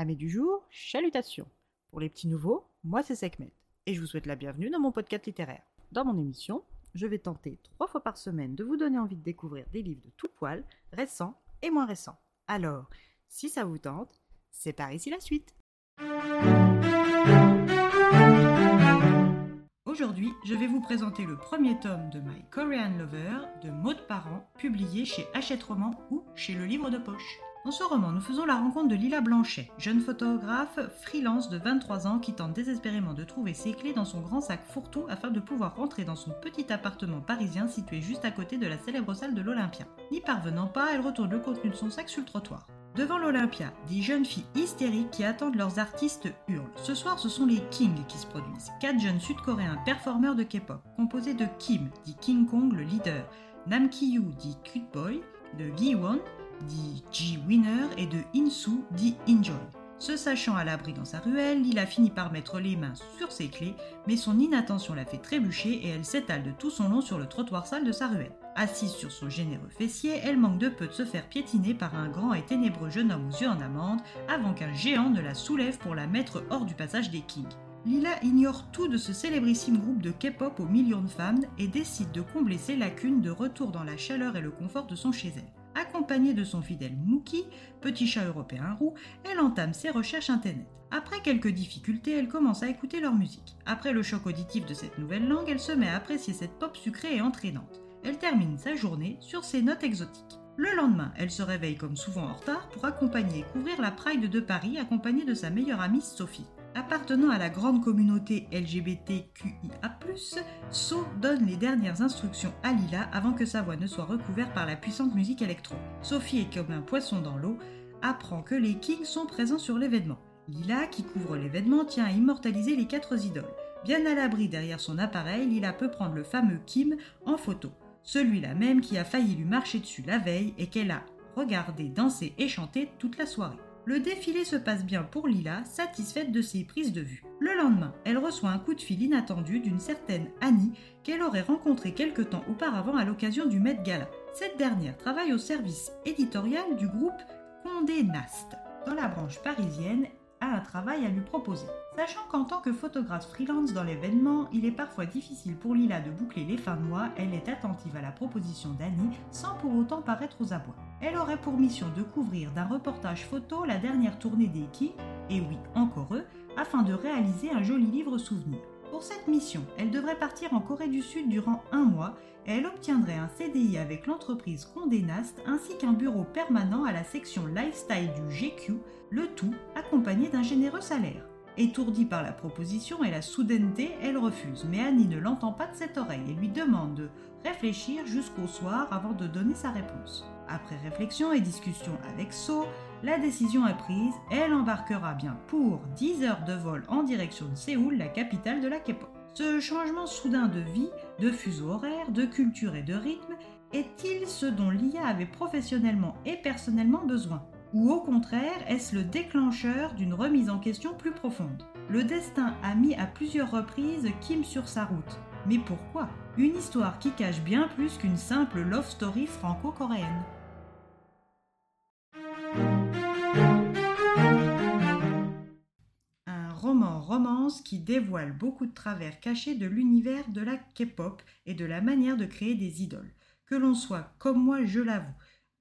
Amis du jour, chalutations. Pour les petits nouveaux, moi c'est Sekhmet et je vous souhaite la bienvenue dans mon podcast littéraire. Dans mon émission, je vais tenter trois fois par semaine de vous donner envie de découvrir des livres de tout poil, récents et moins récents. Alors, si ça vous tente, c'est par ici la suite. Aujourd'hui, je vais vous présenter le premier tome de My Korean Lover de Maud Parent, publié chez Hachette Roman ou chez Le Livre de Poche. Dans ce roman, nous faisons la rencontre de Lila Blanchet, jeune photographe freelance de 23 ans qui tente désespérément de trouver ses clés dans son grand sac fourre-tout afin de pouvoir rentrer dans son petit appartement parisien situé juste à côté de la célèbre salle de l'Olympia. N'y parvenant pas, elle retourne le contenu de son sac sur le trottoir. Devant l'Olympia, des jeunes filles hystériques qui attendent leurs artistes hurlent. Ce soir, ce sont les Kings qui se produisent. Quatre jeunes sud-coréens performeurs de K-pop, composés de Kim, dit King Kong le leader, Nam Ki-yu, dit Cute Boy, de Gi-won, dit G-Winner, et de Insu, dit Enjoy. Se sachant à l'abri dans sa ruelle, Lila finit par mettre les mains sur ses clés, mais son inattention la fait trébucher et elle s'étale de tout son long sur le trottoir sale de sa ruelle. Assise sur son généreux fessier, elle manque de peu de se faire piétiner par un grand et ténébreux jeune homme aux yeux en amande, avant qu'un géant ne la soulève pour la mettre hors du passage des Kings. Lila ignore tout de ce célébrissime groupe de K-pop aux millions de fans et décide de combler ses lacunes de retour dans la chaleur et le confort de son chez elle. Accompagnée de son fidèle Mookie, petit chat européen roux, elle entame ses recherches internet. Après quelques difficultés, elle commence à écouter leur musique. Après le choc auditif de cette nouvelle langue, elle se met à apprécier cette pop sucrée et entraînante. Elle termine sa journée sur ses notes exotiques. Le lendemain, elle se réveille comme souvent en retard pour accompagner et couvrir la Pride de Paris accompagnée de sa meilleure amie Sophie. Appartenant à la grande communauté LGBTQIA+, So donne les dernières instructions à Lila avant que sa voix ne soit recouverte par la puissante musique électro. Sophie est comme un poisson dans l'eau, apprend que les Kings sont présents sur l'événement. Lila, qui couvre l'événement, tient à immortaliser les quatre idoles. Bien à l'abri derrière son appareil, Lila peut prendre le fameux Kim en photo. Celui-là même qui a failli lui marcher dessus la veille et qu'elle a regardé danser et chanter toute la soirée. Le défilé se passe bien pour Lila, satisfaite de ses prises de vue. Le lendemain, elle reçoit un coup de fil inattendu d'une certaine Annie qu'elle aurait rencontrée quelque temps auparavant à l'occasion du Met Gala. Cette dernière travaille au service éditorial du groupe Condé Nast. Dans la branche parisienne, un travail à lui proposer. Sachant qu'en tant que photographe freelance dans l'événement, il est parfois difficile pour Lila de boucler les fins mois, elle est attentive à la proposition d'Annie sans pour autant paraître aux abois. Elle aurait pour mission de couvrir d'un reportage photo la dernière tournée des Kings, et oui, encore eux, afin de réaliser un joli livre souvenir. Pour cette mission, elle devrait partir en Corée du Sud durant un mois et elle obtiendrait un CDI avec l'entreprise Condé Nast ainsi qu'un bureau permanent à la section lifestyle du GQ, le tout accompagné d'un généreux salaire. Étourdie par la proposition et la soudaineté, elle refuse, mais Annie ne l'entend pas de cette oreille et lui demande de réfléchir jusqu'au soir avant de donner sa réponse. Après réflexion et discussion avec So, la décision est prise, elle embarquera bien pour 10 heures de vol en direction de Séoul, la capitale de la K-pop. Ce changement soudain de vie, de fuseau horaire, de culture et de rythme est-il ce dont l'IA avait professionnellement et personnellement besoin? Ou au contraire, est-ce le déclencheur d'une remise en question plus profonde? Le destin a mis à plusieurs reprises Kim sur sa route. Mais pourquoi? Une histoire qui cache bien plus qu'une simple love story franco-coréenne. Un roman romance qui dévoile beaucoup de travers cachés de l'univers de la K-pop et de la manière de créer des idoles. Que l'on soit, comme moi je l'avoue,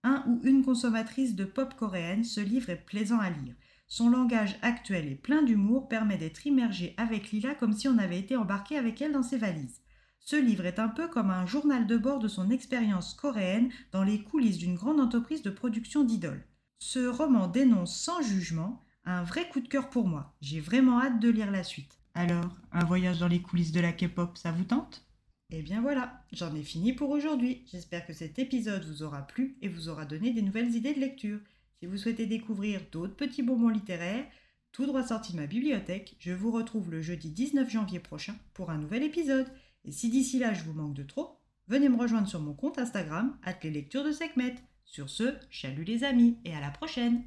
un ou une consommatrice de pop coréenne, ce livre est plaisant à lire. Son langage actuel et plein d'humour permet d'être immergé avec Lila comme si on avait été embarqué avec elle dans ses valises. Ce livre est un peu comme un journal de bord de son expérience coréenne dans les coulisses d'une grande entreprise de production d'idoles. Ce roman dénonce sans jugement un vrai coup de cœur pour moi. J'ai vraiment hâte de lire la suite. Alors, un voyage dans les coulisses de la K-pop, ça vous tente? Eh bien voilà, j'en ai fini pour aujourd'hui. J'espère que cet épisode vous aura plu et vous aura donné des nouvelles idées de lecture. Si vous souhaitez découvrir d'autres petits bonbons littéraires, tout droit sortis de ma bibliothèque, je vous retrouve le jeudi 19 janvier prochain pour un nouvel épisode. Et si d'ici là je vous manque de trop, venez me rejoindre sur mon compte Instagram, les lectures de Sekhmet. Sur ce, chalut les amis et à la prochaine!